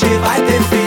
gente vai ter fim.